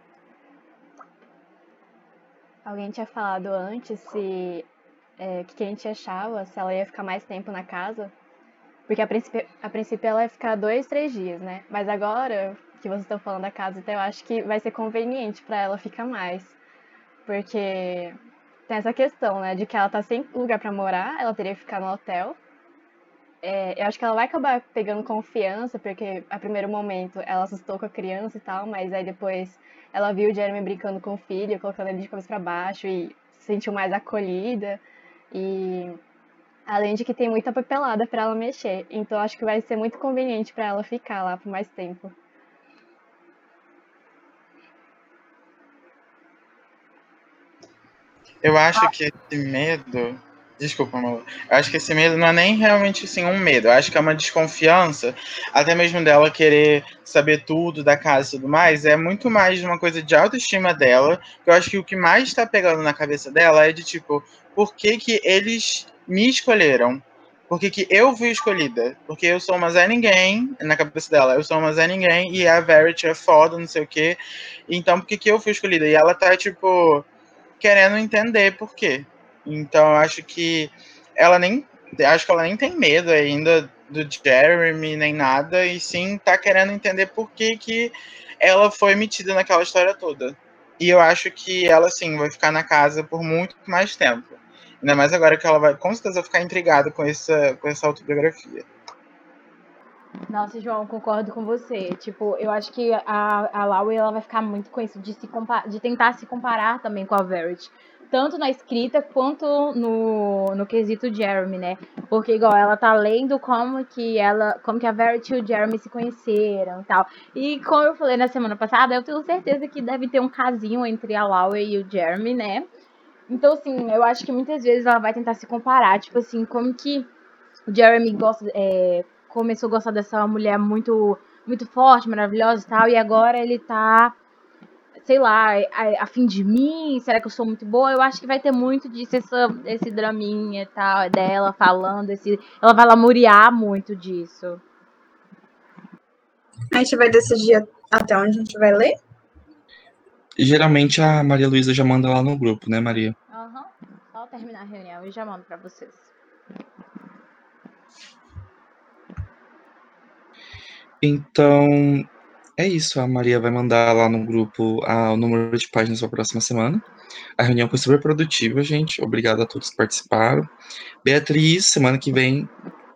Alguém tinha falado antes se é, que a gente achava se ela ia ficar mais tempo na casa. Porque a princípio, a princípio ela ia ficar dois, três dias, né? Mas agora que vocês estão falando da casa, então eu acho que vai ser conveniente para ela ficar mais. Porque tem essa questão, né? De que ela tá sem lugar para morar, ela teria que ficar no hotel. É, eu acho que ela vai acabar pegando confiança, porque a primeiro momento ela assustou com a criança e tal, mas aí depois ela viu o Jeremy brincando com o filho, colocando ele de cabeça para baixo e se sentiu mais acolhida. E além de que tem muita papelada para ela mexer, então acho que vai ser muito conveniente para ela ficar lá por mais tempo. Eu acho que esse medo. Desculpa, Malu. Eu acho que esse medo não é nem realmente assim um medo. Eu acho que é uma desconfiança, até mesmo dela querer saber tudo da casa e tudo mais. É muito mais uma coisa de autoestima dela. Eu acho que o que mais está pegando na cabeça dela é de tipo, por que, que eles me escolheram? Por que, que eu fui escolhida? Porque eu sou uma Zé Ninguém, na cabeça dela, eu sou uma Zé Ninguém e a Verity é foda, não sei o quê. Então, por que, que eu fui escolhida? E ela tá, tipo, querendo entender por quê. Então, eu acho que ela nem. Acho que ela nem tem medo ainda do Jeremy, nem nada, e sim tá querendo entender por que, que ela foi metida naquela história toda. E eu acho que ela, sim, vai ficar na casa por muito mais tempo. Ainda mais agora que ela vai com certeza ficar intrigada com essa, com essa autobiografia. Nossa, João, concordo com você. Tipo, eu acho que a, a Laurie ela vai ficar muito com isso de, se de tentar se comparar também com a Verity. Tanto na escrita quanto no, no quesito Jeremy, né? Porque, igual, ela tá lendo como que ela. como que a Verity e o Jeremy se conheceram e tal. E como eu falei na semana passada, eu tenho certeza que deve ter um casinho entre a Laurie e o Jeremy, né? Então, assim, eu acho que muitas vezes ela vai tentar se comparar, tipo assim, como que o Jeremy gosta, é, começou a gostar dessa mulher muito, muito forte, maravilhosa e tal, e agora ele tá, sei lá, a, a, fim de mim, será que eu sou muito boa? Eu acho que vai ter muito disso, essa, esse draminha e tal, dela falando, esse, ela vai lamuriar muito disso. A gente vai decidir até onde a gente vai ler? Geralmente a Maria Luísa já manda lá no grupo, né, Maria? Aham. Uhum. Só terminar a reunião e já mando pra vocês. Então, é isso. A Maria vai mandar lá no grupo a, o número de páginas para a próxima semana. A reunião foi super produtiva, gente. Obrigado a todos que participaram. Beatriz, semana que vem,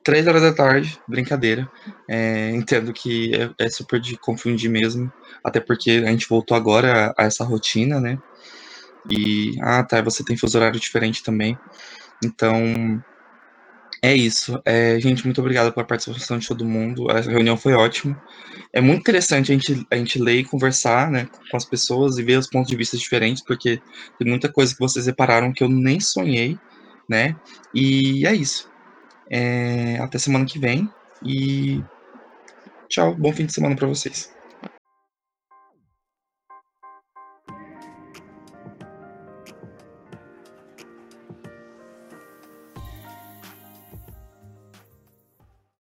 três horas da tarde, brincadeira. É, entendo que é, é, super de confundir mesmo, até porque a gente voltou agora a, a, essa rotina, né? E, ah, tá, você tem fuso horário diferente também. Então, é isso. É, gente, muito obrigado pela participação de todo mundo. A reunião foi ótima. É muito interessante a gente, a gente ler e conversar né, com as pessoas e ver os pontos de vista diferentes, porque tem muita coisa que vocês repararam que eu nem sonhei, né? E é isso. É, até semana que vem. E tchau. Bom fim de semana para vocês.